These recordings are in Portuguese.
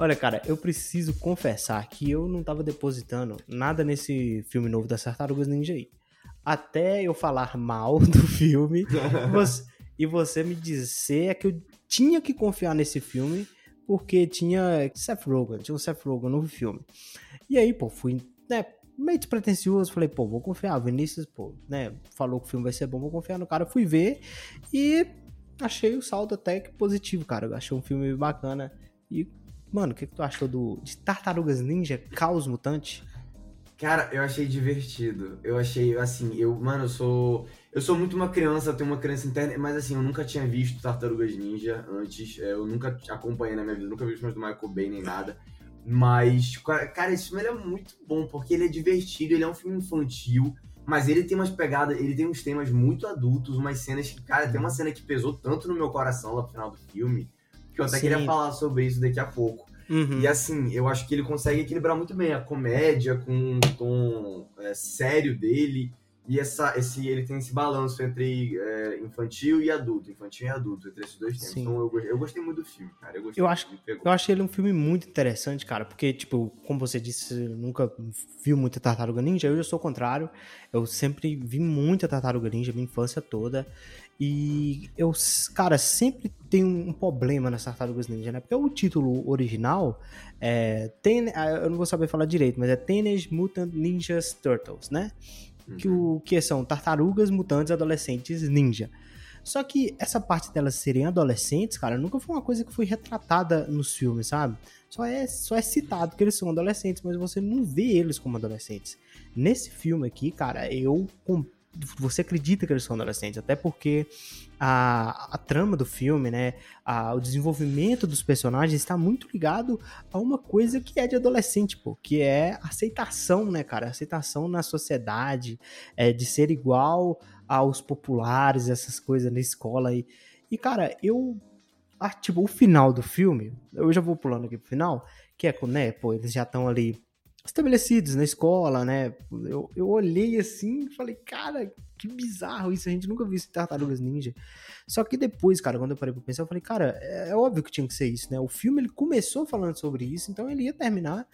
Olha, cara, eu preciso confessar que eu não tava depositando nada nesse filme novo das Tartarugas Ninja aí. Até eu falar mal do filme você, e você me dizer que eu tinha que confiar nesse filme porque tinha Seth Rogen, tinha um Seth Rogen no filme. E aí, pô, fui, né, meio despretensioso, falei, pô, vou confiar, Vinícius, pô, né, falou que o filme vai ser bom, vou confiar no cara, fui ver e achei o saldo até que positivo, cara, achei um filme bacana e Mano, o que, que tu achou do, de Tartarugas Ninja Caos Mutante? Cara, eu achei divertido. Eu achei, assim, eu, mano, eu sou. Eu sou muito uma criança, tenho uma criança interna, mas assim, eu nunca tinha visto Tartarugas Ninja antes. É, eu nunca acompanhei na minha vida, nunca vi os filmes do Michael Bay nem nada. Mas, cara, esse filme é muito bom, porque ele é divertido, ele é um filme infantil, mas ele tem umas pegadas, ele tem uns temas muito adultos, umas cenas que, cara, tem uma cena que pesou tanto no meu coração lá no final do filme que eu até Sim. queria falar sobre isso daqui a pouco. Uhum. E assim, eu acho que ele consegue equilibrar muito bem a comédia com o tom é, sério dele. E essa, esse, ele tem esse balanço entre é, infantil e adulto, infantil e adulto, entre esses dois tempos. Sim. Então eu, eu gostei muito do filme, cara. Eu, eu acho, eu acho ele um filme muito interessante, cara, porque, tipo, como você disse, nunca viu muita Tartaruga Ninja, eu já sou o contrário. Eu sempre vi muita Tartaruga Ninja, minha infância toda. E eu, cara, sempre tem um problema nas Tartarugas Ninja, né? Porque o título original é. Ten, ah, eu não vou saber falar direito, mas é Teenage Mutant Ninja Turtles, né? Uhum. Que, o, que são tartarugas mutantes adolescentes ninja. Só que essa parte delas serem adolescentes, cara, nunca foi uma coisa que foi retratada nos filmes, sabe? Só é, só é citado que eles são adolescentes, mas você não vê eles como adolescentes. Nesse filme aqui, cara, eu você acredita que eles são adolescentes, até porque a, a trama do filme, né, a, o desenvolvimento dos personagens está muito ligado a uma coisa que é de adolescente, pô, que é aceitação, né, cara, aceitação na sociedade, é, de ser igual aos populares, essas coisas na escola aí. E, cara, eu ah, tipo, o final do filme, eu já vou pulando aqui pro final, que é né, pô, eles já estão ali estabelecidos na escola, né? Eu, eu olhei assim e falei, cara, que bizarro isso, a gente nunca viu isso em Tartarugas Ninja. Só que depois, cara, quando eu parei pra pensar, eu falei, cara, é, é óbvio que tinha que ser isso, né? O filme, ele começou falando sobre isso, então ele ia terminar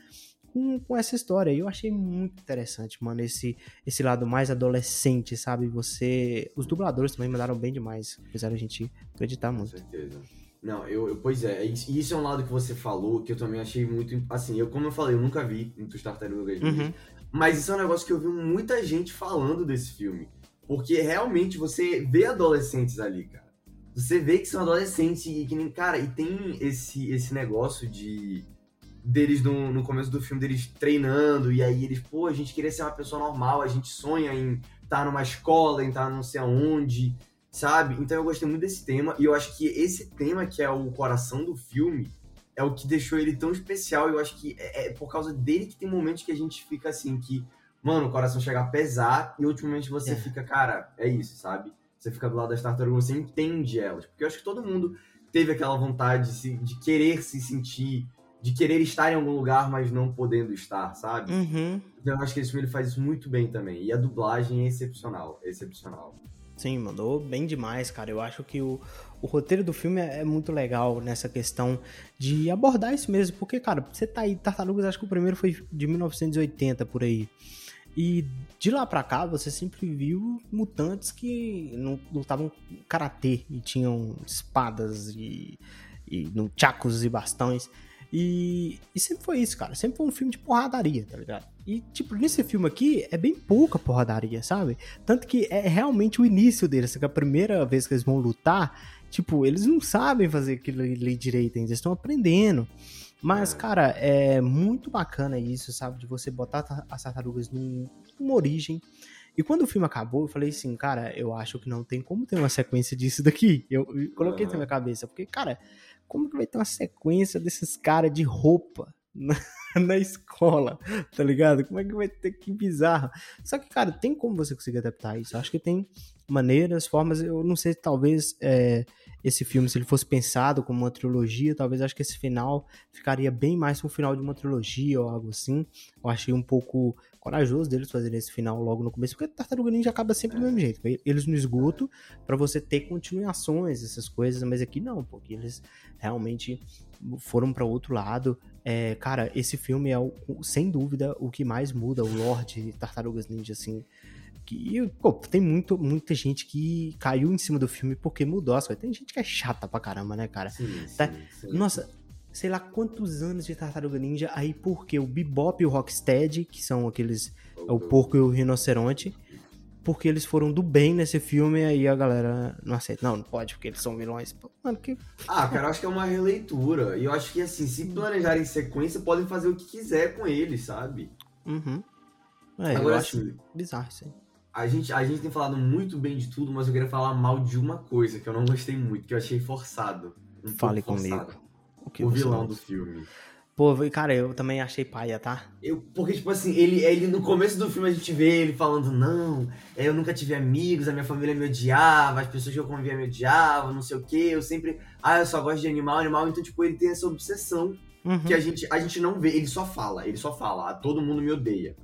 com, com essa história. E eu achei muito interessante, mano, esse, esse lado mais adolescente, sabe? Você... Os dubladores também mandaram bem demais, fizeram a gente acreditar muito. Com certeza. Não, eu, eu, pois é, e isso é um lado que você falou que eu também achei muito. Assim, eu, como eu falei, eu nunca vi Into Tartarugas uhum. mas isso é um negócio que eu vi muita gente falando desse filme. Porque realmente você vê adolescentes ali, cara. Você vê que são adolescentes e que nem. Cara, e tem esse, esse negócio de. deles no, no começo do filme, deles treinando, e aí eles, pô, a gente queria ser uma pessoa normal, a gente sonha em estar tá numa escola, em estar tá não sei aonde sabe? Então eu gostei muito desse tema e eu acho que esse tema que é o coração do filme é o que deixou ele tão especial. Eu acho que é, é por causa dele que tem momentos que a gente fica assim que, mano, o coração chega a pesar e ultimamente você é. fica, cara, é isso, sabe? Você fica do lado das tartarugas, você entende elas, porque eu acho que todo mundo teve aquela vontade de, se, de querer se sentir de querer estar em algum lugar, mas não podendo estar, sabe? Uhum. Então eu acho que esse filme ele faz isso muito bem também. E a dublagem é excepcional, é excepcional. Sim, mandou bem demais, cara. Eu acho que o, o roteiro do filme é, é, muito legal nessa questão de abordar isso mesmo. Porque, cara, você tá aí, Tartarugas, acho que o primeiro foi de 1980 por aí. E de lá pra cá, você sempre viu mutantes que não lutavam karatê e tinham espadas e, e no, chacos e bastões. E, e, sempre foi isso, cara. Sempre foi um filme de porradaria, tá ligado? E, tipo, nesse filme aqui é bem pouca porradaria, sabe? Tanto que é realmente o início deles. Que a primeira vez que eles vão lutar, tipo, eles não sabem fazer aquilo ali direito ainda. Eles estão aprendendo. Mas, é. cara, é muito bacana isso, sabe? De você botar as tartarugas num, numa origem. E quando o filme acabou, eu falei assim, cara, eu acho que não tem como ter uma sequência disso daqui. Eu, eu coloquei uhum. na minha cabeça, porque, cara, como que vai ter uma sequência desses caras de roupa na, na, escola, tá ligado? Como é que vai ter que bizarro? Só que, cara, tem como você conseguir adaptar isso? Eu acho que tem maneiras, formas, eu não sei, talvez é, esse filme, se ele fosse pensado como uma trilogia, talvez acho que esse final ficaria bem mais um final de uma trilogia ou algo assim. Eu achei um pouco corajoso deles fazerem esse final logo no começo, porque Tartaruga Ninja acaba sempre do mesmo jeito. Eles no esgoto para você ter continuações, essas coisas, mas aqui não, porque eles realmente foram para outro lado. É, cara, esse filme é, sem dúvida, o que mais muda o Lorde de Tartarugas Ninja, assim. Que, pô, tem muito, muita gente que caiu em cima do filme porque mudou as coisas. Tem gente que é chata pra caramba, né, cara? Sim, tá? sim, sim. Nossa, sei lá quantos anos de Tartaruga Ninja, aí porque o Bebop e o Rocksteady, que são aqueles, é o porco e o rinoceronte, porque eles foram do bem nesse filme, aí a galera não aceita. Não, não pode, porque eles são vilões. Mano, que... Ah, cara, eu acho que é uma releitura. E eu acho que, assim, se planejarem sequência, podem fazer o que quiser com eles, sabe? Uhum. É, Agora, eu acho assim, bizarro isso aí. A gente, a gente tem falado muito bem de tudo, mas eu queria falar mal de uma coisa que eu não gostei muito, que eu achei forçado. Um Fale comigo. O, o vilão do filme. Pô, cara, eu também achei paia, tá? Eu, porque, tipo assim, ele, ele no começo do filme a gente vê ele falando, não, eu nunca tive amigos, a minha família me odiava, as pessoas que eu convivia me odiavam, não sei o quê, eu sempre, ah, eu só gosto de animal, animal, então, tipo, ele tem essa obsessão uhum. que a gente, a gente não vê, ele só fala, ele só fala, ah, todo mundo me odeia.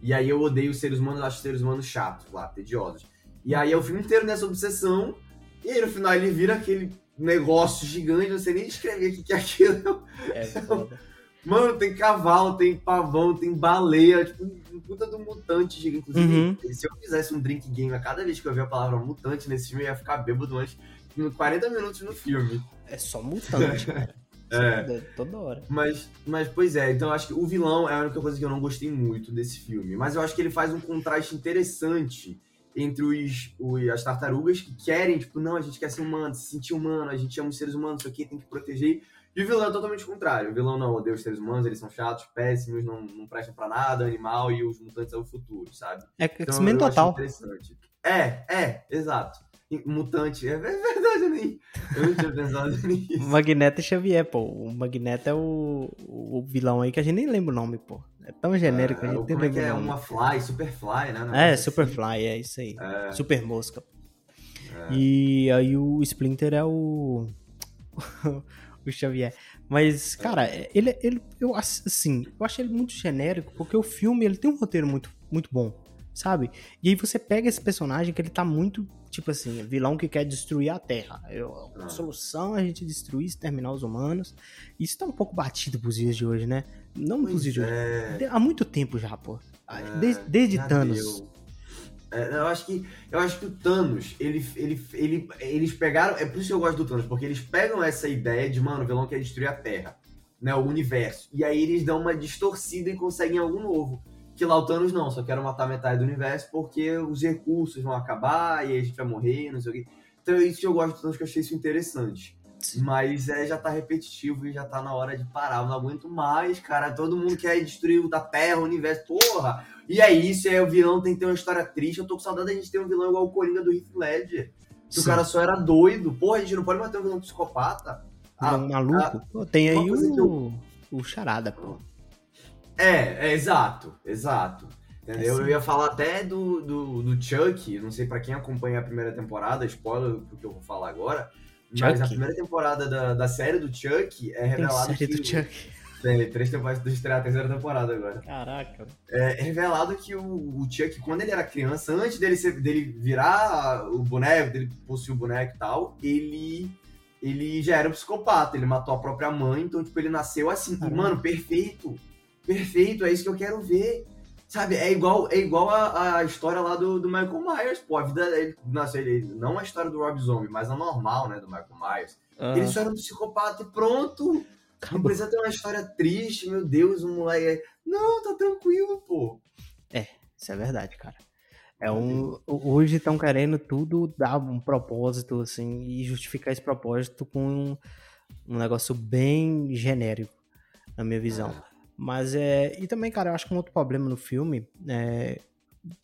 E aí eu odeio os seres humanos, acho os seres humanos chatos lá, tediosos. E aí é o filme inteiro nessa obsessão, e aí no final ele vira aquele negócio gigante, não sei nem descrever o que é aquilo. É foda. Mano, tem cavalo, tem pavão, tem baleia, tipo, um puta do mutante gigante. Inclusive, uhum. se eu fizesse um drink game a cada vez que eu ver a palavra mutante nesse filme, eu ia ficar bêbado antes de 40 minutos no filme. É só mutante, cara. É. Toda hora. Mas, mas, pois é, então eu acho que o vilão é a única coisa que eu não gostei muito desse filme. Mas eu acho que ele faz um contraste interessante entre os, os, as tartarugas que querem, tipo, não, a gente quer ser humano, se sentir humano, a gente ama os seres humanos, isso aqui tem que proteger. E o vilão é totalmente o contrário. O vilão não odeia os seres humanos, eles são chatos, péssimos, não, não prestam pra nada, animal, e os mutantes é o futuro, sabe? É então, X-Men total. Interessante. É, é, exato. Mutante, é verdade, nem. Eu não tinha pensado nisso. Magneto e Xavier, pô. O Magneto é o, o vilão aí que a gente nem lembra o nome, pô. É tão genérico é, a gente nem lembra é. É uma Fly, Superfly, né? É, assim. Superfly, é isso aí. É. Super Mosca. É. E aí o Splinter é o. o Xavier. Mas, cara, ele, ele eu assim, eu achei ele muito genérico, porque o filme ele tem um roteiro muito, muito bom sabe? E aí você pega esse personagem que ele tá muito, tipo assim, vilão que quer destruir a Terra. Eu, a ah. solução é a gente destruir, exterminar os humanos. Isso tá um pouco batido pros dias de hoje, né? Não pois pros dias é. de hoje. Há muito tempo já, pô. É, desde, desde Thanos. É, eu acho que eu acho que o Thanos, ele, ele, ele, eles pegaram, é por isso que eu gosto do Thanos, porque eles pegam essa ideia de, mano, o vilão quer destruir a Terra, né, o universo. E aí eles dão uma distorcida e conseguem algo novo que lá o Thanos não, só quero matar metade do universo porque os recursos vão acabar e a gente vai morrer, não sei o quê. Então isso que eu gosto do Thanos, que eu achei isso interessante. Sim. Mas é, já tá repetitivo e já tá na hora de parar. Eu não aguento mais, cara. Todo mundo quer destruir a Terra, o universo. Porra! E é isso, é o vilão tem que ter uma história triste. Eu tô com saudade da gente ter um vilão igual o Coringa do Heath Ledger. Que o cara só era doido. Porra, a gente não pode matar um vilão psicopata. Ah, um maluco? Ah, pô, tem aí o, eu... o Charada, pô. É, é exato, exato. Entendeu? É eu ia falar até do, do, do, Chuck, não sei para quem acompanha a primeira temporada, spoiler do que eu vou falar agora, Chuck? mas a primeira temporada da, da série do Chuck é revelado Tem série que... do Chuck. Tem, três temporadas do estrear a terceira temporada agora. Caraca. É, é revelado que o, o Chuck, quando ele era criança, antes dele, ser, dele virar o boneco, dele possuir o boneco e tal, ele ele já era um psicopata, ele matou a própria mãe, então, tipo, ele nasceu assim. E, mano, perfeito perfeito, é isso que eu quero ver. Sabe, é igual, é igual a, a história lá do, do Michael Myers, pô. A vida dele, nossa, ele, não a história do Rob Zombie, mas a normal, né, do Michael Myers. Uhum. Ele só era um psicopata e pronto. Acabou. Não precisa ter uma história triste, meu Deus, um moleque. Não, tá tranquilo, pô. É, isso é verdade, cara. É um, hoje estão querendo tudo dar um propósito, assim, e justificar esse propósito com um, um negócio bem genérico, na minha visão. É. Mas é. E também, cara, eu acho que um outro problema no filme, é,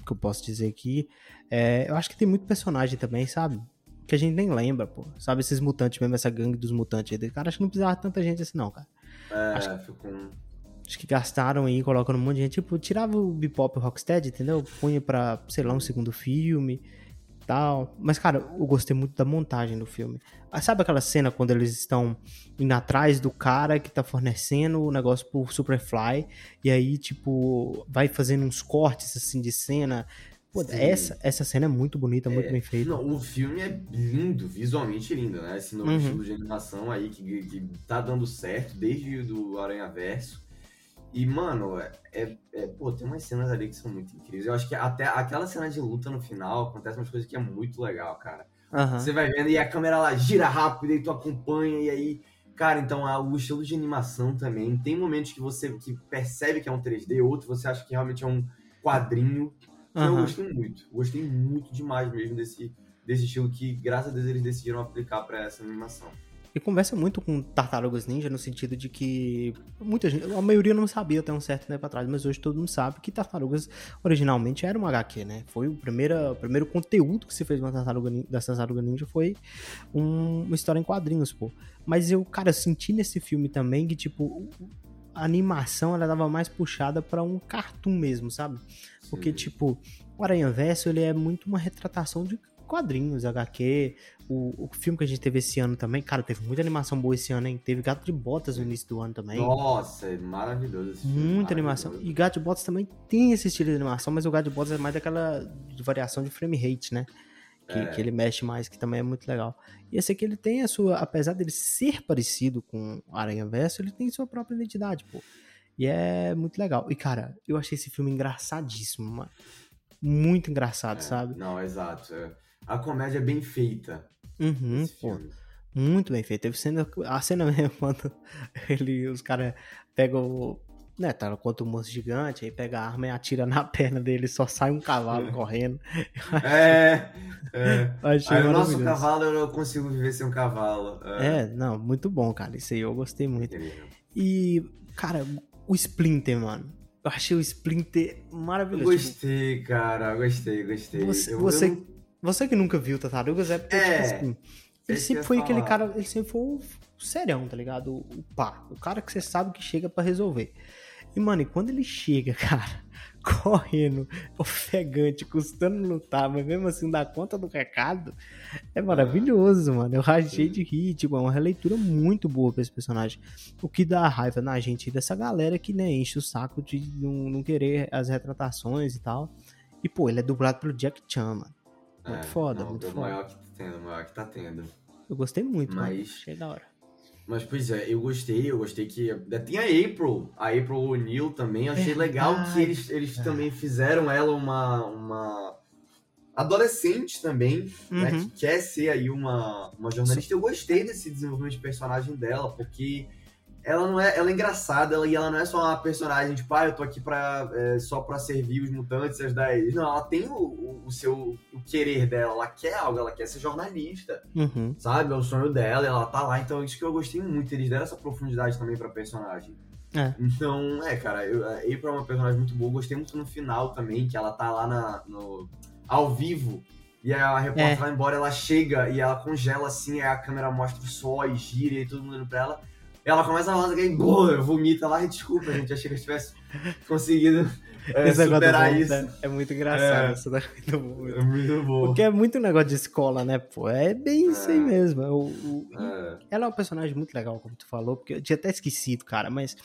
que eu posso dizer aqui, é, eu acho que tem muito personagem também, sabe? Que a gente nem lembra, pô. Sabe, esses mutantes mesmo, essa gangue dos mutantes aí. Cara, acho que não precisava tanta gente assim, não, cara. É, acho que, ficou. Acho que gastaram aí, colocando um monte de gente. Tipo, tirava o Bebop e o Rocksteady, entendeu? Punha pra, sei lá, um segundo filme. Tal. Mas, cara, eu gostei muito da montagem do filme. Ah, sabe aquela cena quando eles estão indo atrás do cara que tá fornecendo o negócio pro Superfly, e aí, tipo, vai fazendo uns cortes, assim, de cena. Pô, essa, essa cena é muito bonita, muito é, bem feita. Não, o filme é lindo, visualmente lindo, né? Esse novo uhum. estilo de animação aí que, que tá dando certo desde o Aranha Verso. E, mano, é, é, é, pô, tem umas cenas ali que são muito incríveis. Eu acho que até aquela cena de luta no final acontece umas coisas que é muito legal, cara. Uhum. Você vai vendo e a câmera lá gira rápido e tu acompanha, e aí. Cara, então a, o estilo de animação também. Tem momentos que você que percebe que é um 3D, outro você acha que realmente é um quadrinho. Então, uhum. Eu gostei muito. Gostei muito demais mesmo desse, desse estilo que, graças a Deus, eles decidiram aplicar para essa animação. E conversa muito com Tartarugas Ninja no sentido de que muita gente, a maioria não sabia até um certo tempo atrás, mas hoje todo mundo sabe que Tartarugas originalmente era uma HQ, né? Foi o primeiro, o primeiro conteúdo que se fez uma Tartaruga, da Tartaruga Ninja foi um, uma história em quadrinhos, pô. Mas eu, cara, senti nesse filme também que, tipo, a animação ela dava mais puxada para um cartoon mesmo, sabe? Porque, Sim. tipo, o Aranha Verso ele é muito uma retratação de quadrinhos, HQ, o, o filme que a gente teve esse ano também, cara, teve muita animação boa esse ano, hein? Teve Gato de Botas no início do ano também. Nossa, é maravilhoso esse filme. Muita animação. E Gato de Botas também tem esse estilo de animação, mas o Gato de Botas é mais daquela variação de frame rate, né? Que, é. que, ele mexe mais, que também é muito legal. E esse aqui ele tem a sua, apesar dele ser parecido com Aranha Verso, ele tem sua própria identidade, pô. E é muito legal. E cara, eu achei esse filme engraçadíssimo, mano. Muito engraçado, é, sabe? Não, exato. É a comédia é bem feita. Uhum, pô. Muito bem feita. Teve cena, a cena mesmo quando ele, os caras pegam né, tá contra um monstro gigante, aí pega a arma e atira na perna dele, só sai um cavalo é. correndo. É, é. Achei aí o nosso cavalo eu não consigo viver sem um cavalo. É. é. não, muito bom, cara. Isso aí eu gostei muito. E, cara, o Splinter, mano. Eu achei o Splinter maravilhoso. Eu gostei, cara, gostei, gostei. Você, eu, você, eu não... Você que nunca viu Tartarugas é porque, tipo é, tipo assim, ele sempre foi aquele cara, ele sempre foi o serão, tá ligado? O, pá, o cara que você sabe que chega para resolver. E, mano, e quando ele chega, cara, correndo, ofegante, custando lutar, mas mesmo assim dá conta do recado, é maravilhoso, mano. Eu rachei de rir, tipo, é uma releitura muito boa pra esse personagem. O que dá raiva na gente dessa galera que, né, enche o saco de não, não querer as retratações e tal. E, pô, ele é dublado pelo Jack Chan, mano. Muito é, foda, não, muito o foda. maior que tá tendo, o maior que tá tendo. Eu gostei muito, mas. Mano. Achei da hora. Mas, pois é, eu gostei, eu gostei que. Tem a April, a April O'Neil também. Achei legal que eles, eles é. também fizeram ela uma. uma adolescente também, uhum. né? Que quer ser aí uma, uma jornalista. Eu gostei desse desenvolvimento de personagem dela, porque ela não é, ela é engraçada ela, e ela não é só uma personagem tipo, ah, eu tô aqui pra, é, só pra servir os mutantes e ajudar eles. Não, ela tem o, o, seu o querer dela, ela quer algo, ela quer ser jornalista, uhum. sabe? É o sonho dela, ela tá lá, então isso que eu gostei muito, eles deram essa profundidade também pra personagem. É. Então, é, cara, eu, a April é uma personagem muito boa, gostei muito no final também, que ela tá lá na, no, ao vivo, e a repórter é. vai embora, ela chega e ela congela assim, aí a câmera mostra o sol e gira e todo mundo indo pra ela ela começa a falar que boa, vomita lá e desculpa, gente. Achei que eu tivesse conseguido é, superar isso. Né? É muito engraçado, é, isso é muito bom. É muito bom. Porque é muito negócio de escola, né, pô? É bem é. isso aí mesmo. O, o, é. Ela é um personagem muito legal, como tu falou, porque eu tinha até esquecido, cara, mas.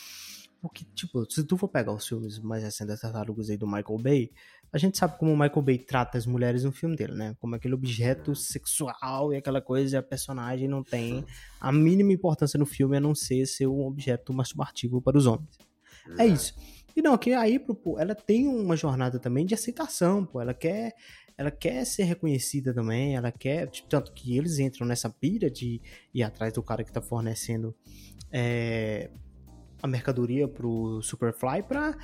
Porque, tipo, se tu for pegar os filmes mais recentes das tartarugas aí do Michael Bay, a gente sabe como o Michael Bay trata as mulheres no filme dele, né? Como aquele objeto sexual e aquela coisa, e a personagem não tem a mínima importância no filme a não ser ser um objeto masturbativo para os homens. É, é isso. E não, que aí, pô, ela tem uma jornada também de aceitação, pô. Ela quer, ela quer ser reconhecida também, ela quer. Tipo, tanto que eles entram nessa pira de ir atrás do cara que tá fornecendo é, a mercadoria pro Superfly pra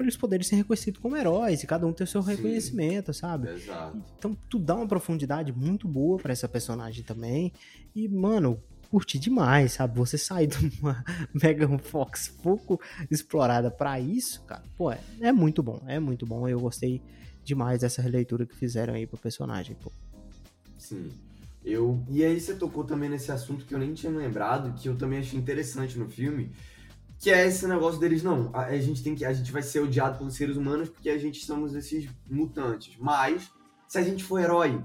para eles poderem ser reconhecidos como heróis e cada um ter o seu Sim, reconhecimento, sabe? Exato. Então tu dá uma profundidade muito boa para essa personagem também. E, mano, curti demais, sabe? Você sair de uma Megan Fox pouco explorada para isso, cara, pô, é, é, muito bom, é muito bom. Eu gostei demais dessa releitura que fizeram aí pro personagem, pô. Sim. Eu, e aí você tocou também nesse assunto que eu nem tinha lembrado, que eu também achei interessante no filme, que é esse negócio deles, não, a, a, gente tem que, a gente vai ser odiado pelos seres humanos porque a gente somos esses mutantes. Mas, se a gente for herói,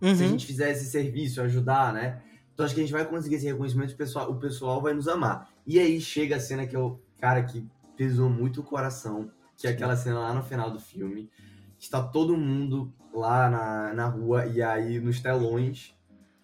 uhum. se a gente fizer esse serviço, ajudar, né? Então acho que a gente vai conseguir esse reconhecimento, o pessoal, o pessoal vai nos amar. E aí chega a cena que é o cara que pesou muito o coração, que é aquela cena lá no final do filme. Está todo mundo lá na, na rua e aí nos telões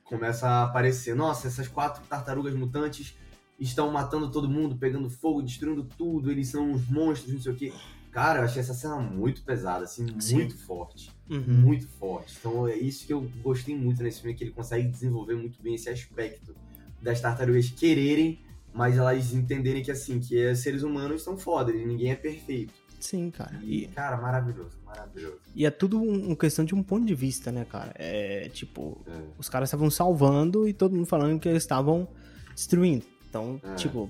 começa a aparecer, nossa, essas quatro tartarugas mutantes estão matando todo mundo, pegando fogo, destruindo tudo, eles são uns monstros, não sei o quê. Cara, eu achei essa cena muito pesada, assim, Sim. muito forte. Uhum. Muito forte. Então é isso que eu gostei muito nesse filme, que ele consegue desenvolver muito bem esse aspecto das tartarugas quererem, mas elas entenderem que assim, que é, seres humanos são foda, e ninguém é perfeito. Sim, cara. E, cara, maravilhoso, maravilhoso. E é tudo uma um questão de um ponto de vista, né, cara? É tipo, é. os caras estavam salvando e todo mundo falando que eles estavam destruindo. Então, é. tipo,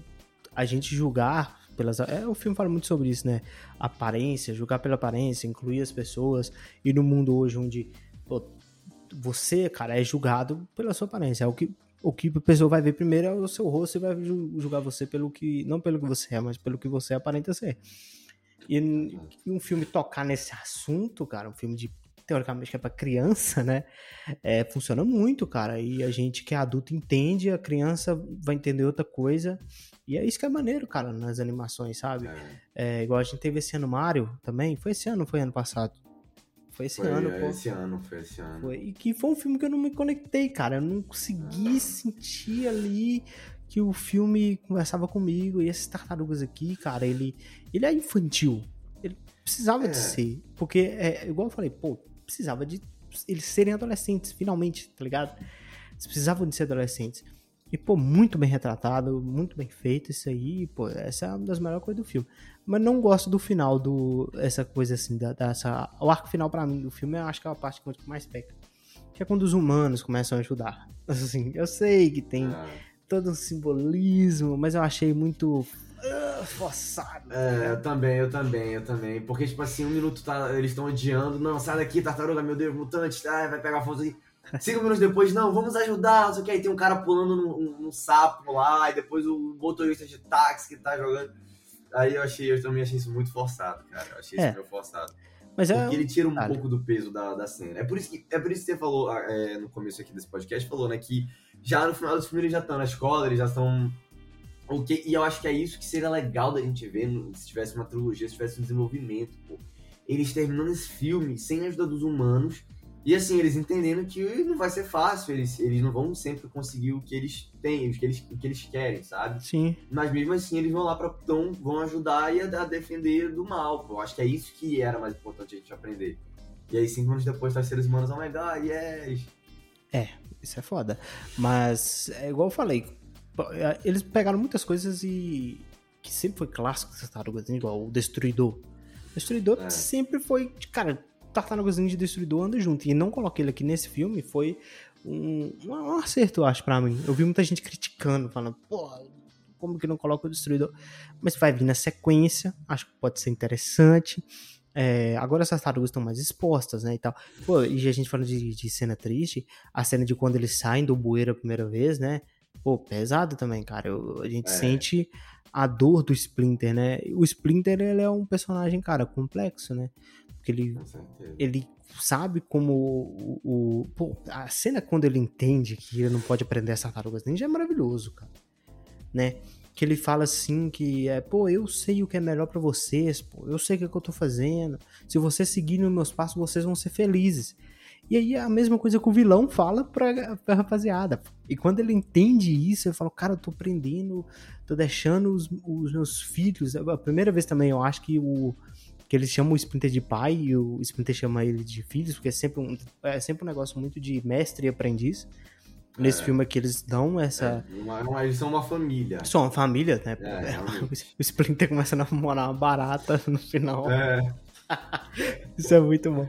a gente julgar pelas. É, o filme fala muito sobre isso, né? Aparência, julgar pela aparência, incluir as pessoas. E no mundo hoje onde pô, você, cara, é julgado pela sua aparência. É o que, o que a pessoa vai ver primeiro é o seu rosto e vai julgar você pelo que. Não pelo que você é, mas pelo que você aparenta ser. E, e um filme tocar nesse assunto, cara, um filme de teoricamente que é para criança, né? É, funciona muito, cara. E a gente que é adulto entende, a criança vai entender outra coisa. E é isso que é maneiro, cara, nas animações, sabe? É. É, igual a gente teve esse ano Mario também. Foi esse ano ou foi ano passado? Foi esse foi, ano, é, pô. Esse ano, foi esse ano. Foi. E que foi um filme que eu não me conectei, cara. Eu não consegui ah. sentir ali que o filme conversava comigo. E esses tartarugas aqui, cara, ele, ele é infantil. Ele precisava é. de ser. Porque, é, igual eu falei, pô, precisava de eles serem adolescentes, finalmente, tá ligado? Eles precisavam de ser adolescentes. E, pô, muito bem retratado, muito bem feito isso aí, pô, essa é uma das melhores coisas do filme. Mas não gosto do final do. Essa coisa assim, da, dessa. O arco final para mim do filme, eu acho que é a parte que mais peca. Que é quando os humanos começam a ajudar. Assim, eu sei que tem ah. todo um simbolismo, mas eu achei muito forçado. É, eu também, eu também, eu também. Porque, tipo assim, um minuto tá, eles estão odiando. Não, sai daqui, tartaruga, meu Deus, mutante, ai, vai pegar força aí. Cinco minutos depois, não, vamos ajudar, não sei o que. Aí tem um cara pulando num, num sapo lá, e depois o motorista de táxi que tá jogando. Aí eu achei, eu também achei isso muito forçado, cara. Eu achei é. isso meio forçado. Mas é... Porque ele tira um pouco do peso da, da cena. É por isso que, é por isso que você falou ah, é, no começo aqui desse podcast, falou, né, que já no final do filme eles já estão na escola, eles já estão o que, e eu acho que é isso que seria legal da gente ver se tivesse uma trilogia, se tivesse um desenvolvimento, pô. Eles terminando esse filme sem a ajuda dos humanos. E assim, eles entendendo que não vai ser fácil, eles, eles não vão sempre conseguir o que eles têm, o que eles, o que eles querem, sabe? Sim. Mas mesmo assim, eles vão lá pra. Tão, vão ajudar e a, a defender do mal, pô. Eu acho que é isso que era mais importante a gente aprender. E aí, cinco anos depois, tá os seres humanos, oh my god, yes! É, isso é foda. Mas, é igual eu falei, eles pegaram muitas coisas e. que sempre foi clássico dessas tartarugas igual o Destruidor. O Destruidor é. sempre foi. Cara, Tartarugas de Destruidor anda junto. E não coloquei ele aqui nesse filme foi um, um acerto, eu acho, pra mim. Eu vi muita gente criticando, falando, pô, como que não coloca o Destruidor? Mas vai vir na sequência, acho que pode ser interessante. É, agora essas tartarugas estão mais expostas, né, e tal. Pô, e a gente falando de, de, cena triste, a cena de quando eles saem do bueiro a primeira vez, né, pô, pesado também, cara. Eu, a gente é. sente a dor do Splinter, né? O Splinter, ele é um personagem, cara, complexo, né? Porque ele, ele sabe como o, o, Pô, a cena quando ele entende que ele não pode aprender as tartarugas ninja é maravilhoso, cara. Né? Que ele fala assim que é, pô, eu sei o que é melhor para vocês, pô, eu sei o que, é que eu tô fazendo. Se vocês seguirem os meus passos, vocês vão ser felizes. E aí a mesma coisa que o vilão fala pra, pra rapaziada. E quando ele entende isso, ele fala, cara, eu tô prendendo, tô deixando os, os meus filhos. A primeira vez também eu acho que o que eles chamam o Splinter de pai e o Splinter chama ele de filhos, porque é sempre um, é sempre um negócio muito de mestre e aprendiz. Nesse é. filme aqui eles dão essa. É, uma, eles são uma família. São uma família, né? É, o Splinter começa a namorar uma barata no final. É. Isso é muito bom.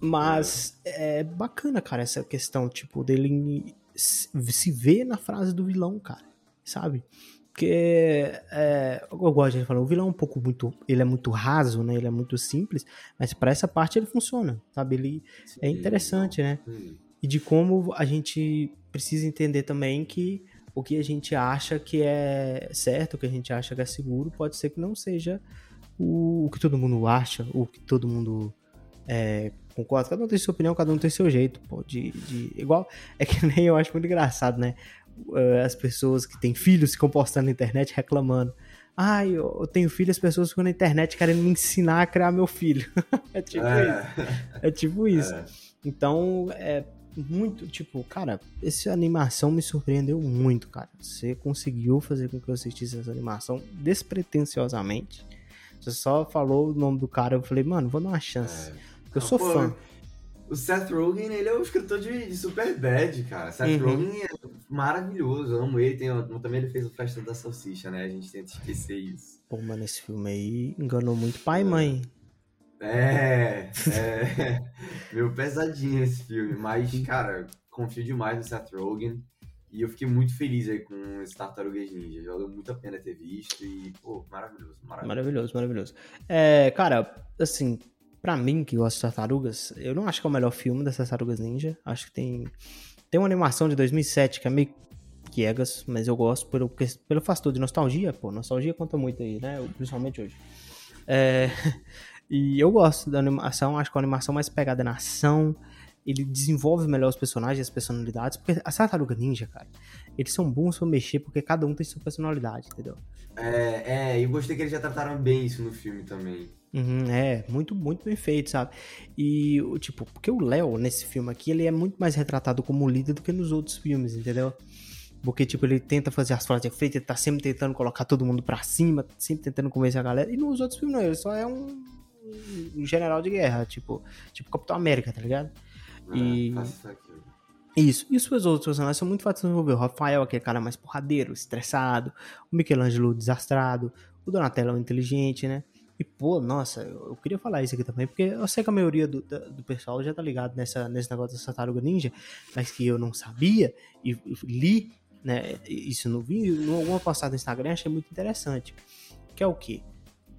Mas é. é bacana, cara, essa questão, tipo, dele se ver na frase do vilão, cara, sabe? Porque, é, eu gosto de falar, o vilão é um pouco muito, ele é muito raso, né, ele é muito simples, mas para essa parte ele funciona, sabe? Ele Sim, é interessante, né? E de como a gente precisa entender também que o que a gente acha que é certo, o que a gente acha que é seguro, pode ser que não seja o, o que todo mundo acha, o que todo mundo É, concordo, cada um tem sua opinião, cada um tem seu jeito, pô, de, de... Igual, é que nem eu acho muito engraçado, né? Uh, as pessoas que têm filhos ficam postando na internet reclamando. Ai, eu, eu tenho filho, as pessoas ficam na internet querendo me ensinar a criar meu filho. é tipo é. isso. É tipo isso. É. Então, é muito, tipo, cara, essa animação me surpreendeu muito, cara. Você conseguiu fazer com que eu assistisse essa animação despretensiosamente. Você só falou o nome do cara, eu falei, mano, vou dar uma chance. É. Eu sou pô, fã. O Seth Rogen, ele é o escritor de, de Super Bad, cara. Seth uhum. Rogen é maravilhoso, eu amo ele. Tem, também ele fez o Festa da Salsicha, né? A gente tenta esquecer isso. Pô, mano, esse filme aí enganou muito pai e mãe. É, é. Meu pesadinho esse filme. Mas, cara, confio demais no Seth Rogen. E eu fiquei muito feliz aí com esse Tartarugas Ninja. Valeu muito a pena ter visto e, pô, maravilhoso, maravilhoso. Maravilhoso, maravilhoso. É, cara, assim, pra mim que gosta de tartarugas, eu não acho que é o melhor filme das Tartarugas Ninja. Acho que tem. Tem uma animação de 2007 que é meio quiegas, mas eu gosto pelo, pelo fator de nostalgia, pô. Nostalgia conta muito aí, né? Principalmente hoje. É, e eu gosto da animação, acho que é uma animação mais pegada na ação ele desenvolve melhor os personagens, as personalidades, porque a Tartaruga Ninja, cara, eles são bons pra mexer porque cada um tem sua personalidade, entendeu? É, é, eu gostei que eles já trataram bem isso no filme também. Uhum, é, muito, muito bem feito, sabe? E, tipo, porque o Léo, nesse filme aqui, ele é muito mais retratado como líder do que nos outros filmes, entendeu? Porque, tipo, ele tenta fazer as frases de efeito, ele tá sempre tentando colocar todo mundo pra cima, sempre tentando convencer a galera. E nos outros filmes, não, ele só é um, um general de guerra, tipo, tipo Capitão América, tá ligado? É, e... Isso. E os seus outros personagens são muito fáceis de desenvolver. O Rafael, aquele cara mais porradeiro, estressado. O Michelangelo, desastrado. O Donatello, inteligente, né? E, pô, nossa, eu queria falar isso aqui também, porque eu sei que a maioria do, do pessoal já tá ligado nessa, nesse negócio da Tartaruga Ninja, mas que eu não sabia e, e li, né, isso no vídeo, alguma postagem no Instagram, achei muito interessante. Que é o quê?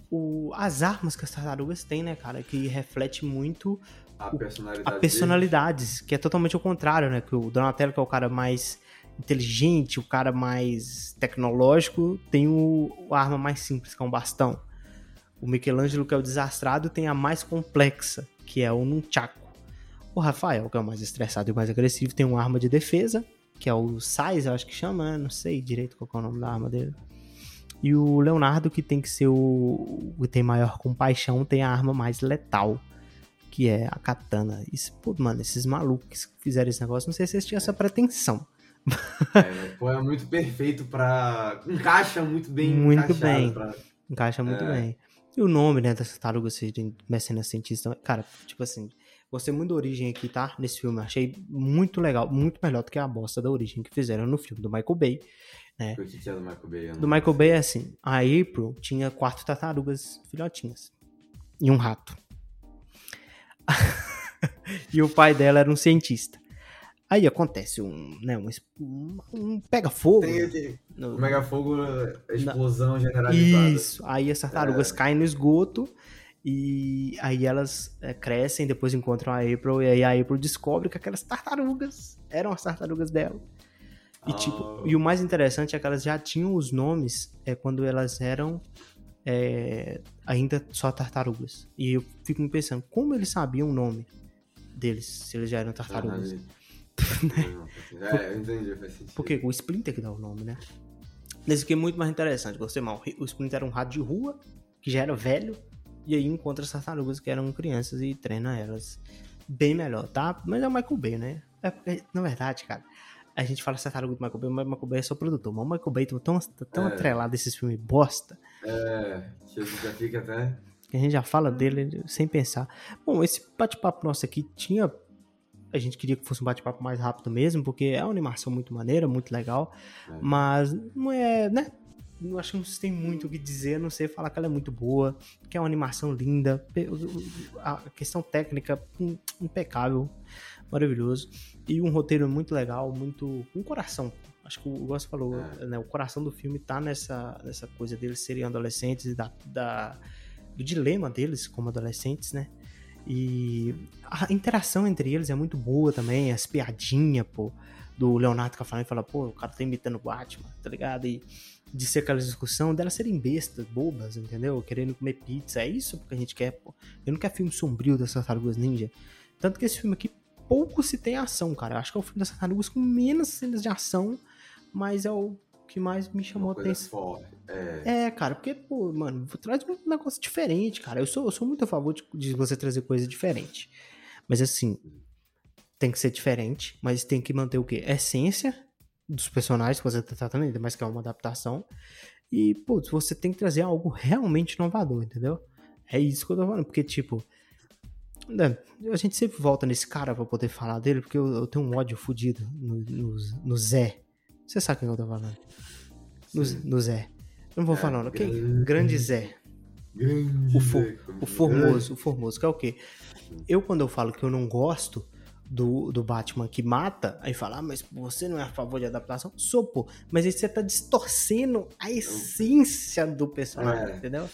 O, as armas que as tartarugas têm, né, cara, que reflete muito a personalidade, a personalidades, que é totalmente o contrário, né? Que o Donatello, que é o cara mais inteligente, o cara mais tecnológico, tem o, a arma mais simples, que é um bastão. O Michelangelo, que é o desastrado, tem a mais complexa, que é o Nunchaku. O Rafael, que é o mais estressado e mais agressivo, tem uma arma de defesa, que é o Sais, eu acho que chama, né? não sei direito qual é o nome da arma dele. E o Leonardo, que tem que ser o que tem maior compaixão, tem a arma mais letal, que é a katana. Isso, pô, mano, esses malucos que fizeram esse negócio, não sei se eles tinham essa pretensão. É, pô, é muito perfeito pra. Encaixa muito bem. Muito bem. Pra... Encaixa muito é. bem. E o nome, né, dessa tartaruga serem mecenas cientistas, cara, tipo assim, gostei muito da origem aqui, tá? Nesse filme, achei muito legal, muito melhor do que a bosta da origem que fizeram no filme do Michael Bay. Né? O que é do Michael Bay? Do Michael Bay é assim, a April tinha quatro tartarugas filhotinhas e um rato. e o pai dela era um cientista. Aí acontece um, né, um, um pega-fogo. Tem. No, um pega-fogo, explosão na, generalizada. Isso. Aí as tartarugas é. caem no esgoto e aí elas é, crescem, depois encontram a April e aí a April descobre que aquelas tartarugas eram as tartarugas dela. E, oh. tipo, e o mais interessante é que elas já tinham os nomes é, quando elas eram é, ainda só tartarugas. E eu fico me pensando, como eles sabiam o nome deles, se eles já eram tartarugas? É, eu entendi, faz sentido. Porque o Splinter que dá o nome, né? Nesse aqui é muito mais interessante, gostei mal. O Splinter era um rato de rua, que já era velho, e aí encontra as tartarugas que eram crianças e treina elas bem melhor, tá? Mas é o Michael Bay, né? É porque, na verdade, cara, a gente fala tartaruga do Michael Bay, mas o Michael Bay é só produtor. Mas o Michael Bay tá tão, tão é. atrelado a esses filmes bosta. É, que a gente já fica até. Que a gente já fala dele sem pensar. Bom, esse bate-papo nosso aqui tinha. A gente queria que fosse um bate-papo mais rápido mesmo, porque é uma animação muito maneira, muito legal. É. Mas não é, né? Eu acho que não tem muito o que dizer, não sei falar que ela é muito boa, que é uma animação linda, a questão técnica impecável maravilhoso. E um roteiro muito legal, muito. um coração. Acho que o Gosto falou, é. né? O coração do filme tá nessa, nessa coisa deles serem adolescentes e da, da, do dilema deles como adolescentes, né? E a interação entre eles é muito boa também, as piadinhas, pô, do Leonardo Cafarani fala, pô, o cara tá imitando o Batman, tá ligado? E de ser aquela discussão delas serem bestas, bobas, entendeu? Querendo comer pizza. É isso que a gente quer, pô. Eu não quero filme sombrio das tartarugas ninja. Tanto que esse filme aqui pouco se tem ação, cara. Eu acho que é o filme das tartarugas com menos cenas de ação, mas é o que mais me chamou a atenção. É. é. cara, porque, pô, mano, traz um negócio diferente, cara. Eu sou, eu sou muito a favor de, de você trazer coisa diferente. Mas assim, tem que ser diferente, mas tem que manter o quê? A essência dos personagens que você tá tratando, ainda mais que é uma adaptação. E, putz, você tem que trazer algo realmente inovador, entendeu? É isso que eu tô falando, porque, tipo, né, a gente sempre volta nesse cara pra poder falar dele, porque eu, eu tenho um ódio fodido no, no, no, Zé. Você sabe quem eu tô falando? No, no Zé. Não vou é, falar, não. Quem? Grande Zé. Grande o, for, o Formoso, o Formoso, que é o quê? Eu, quando eu falo que eu não gosto, do, do Batman que mata, aí fala, ah, mas você não é a favor de adaptação? Sou, pô. Mas aí você tá distorcendo a essência do personagem, é. entendeu?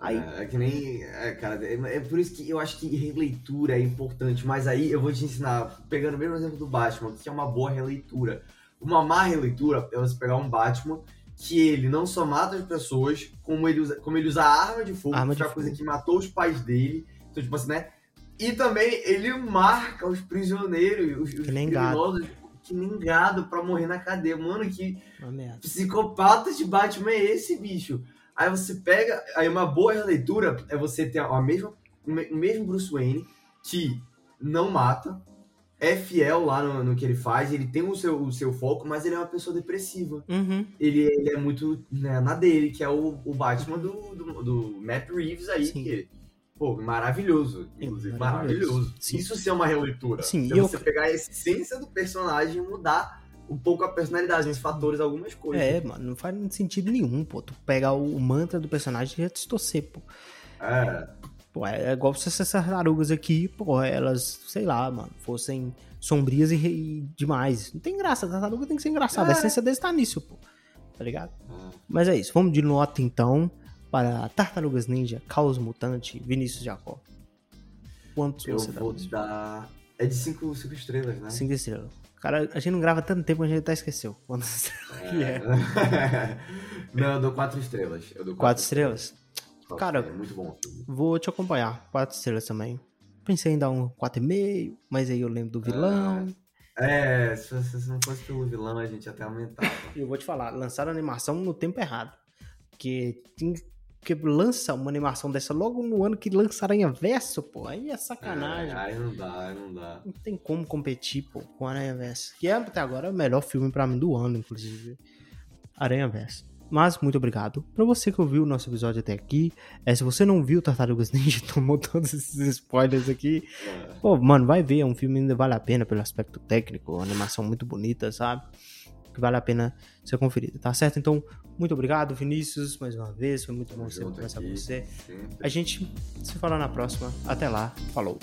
Aí... É, é, que nem. É, cara, é, é, por isso que eu acho que releitura é importante. Mas aí eu vou te ensinar, pegando o mesmo exemplo do Batman, que é uma boa releitura. Uma má releitura é você pegar um Batman que ele não só mata as pessoas, como ele usa, como ele usa arma de fogo, arma que é a coisa que matou os pais dele. Então, tipo assim, né? E também ele marca os prisioneiros, os, que nem criminosos, que nem gado pra morrer na cadeia. Mano, que psicopata de Batman é esse, bicho? Aí você pega. Aí uma boa releitura é você ter a mesma, o mesmo Bruce Wayne que não mata, é fiel lá no, no, que ele faz, ele tem o seu, o seu foco, mas ele é uma pessoa depressiva. Uhum. Ele, ele é muito né, na dele, que é o, o Batman do, do, do Matt Reeves aí, Sim. que Pô, maravilhoso. Inclusive, maravilhoso. maravilhoso. Isso ser uma releitura. Sim, é você eu... pegar a essência do personagem e mudar um pouco a personalidade, os fatores, algumas coisas. É, mano, não faz sentido nenhum, pô. Tu pegar o mantra do personagem e distorcer, pô. É. Pô, é igual se essas tartarugas aqui, pô, elas, sei lá, mano, fossem sombrias e, e demais. Não tem graça, a tartaruga tem que ser engraçada. É. A essência deles tá nisso, pô. Tá ligado? É. Mas é isso, vamos de nota então para Tartarugas Ninja, Caos Mutante, Vinícius Jacó? Quantos Eu você vou dá? dar. É de 5 estrelas, né? 5 estrelas. Cara, a gente não grava tanto tempo que a gente até esqueceu quantas estrelas é. é. não, eu dou 4 estrelas. 4 estrelas? estrelas? Cara, é muito bom. Vou te acompanhar. 4 estrelas também. Pensei em dar um 4,5, mas aí eu lembro do vilão. É, se, se não fosse pelo vilão, a gente até aumentava. eu vou te falar, lançaram a animação no tempo errado. Porque que lança uma animação dessa logo no ano que lança Aranha Verso, pô, aí é sacanagem. É, aí não dá, aí não dá. Não tem como competir, pô, com Aranha Verso. Que é até agora o melhor filme para mim do ano, inclusive. Aranha Verso. Mas muito obrigado para você que ouviu o nosso episódio até aqui. É, se você não viu Tartarugas Ninja, tomou todos esses spoilers aqui. É. Pô, mano, vai ver, é um filme ainda vale a pena pelo aspecto técnico, animação muito bonita, sabe? Que vale a pena ser conferido, tá certo? Então, muito obrigado, Vinícius, mais uma vez. Foi muito bom conversar com você. Sempre. A gente se fala na próxima. Até lá. Falou.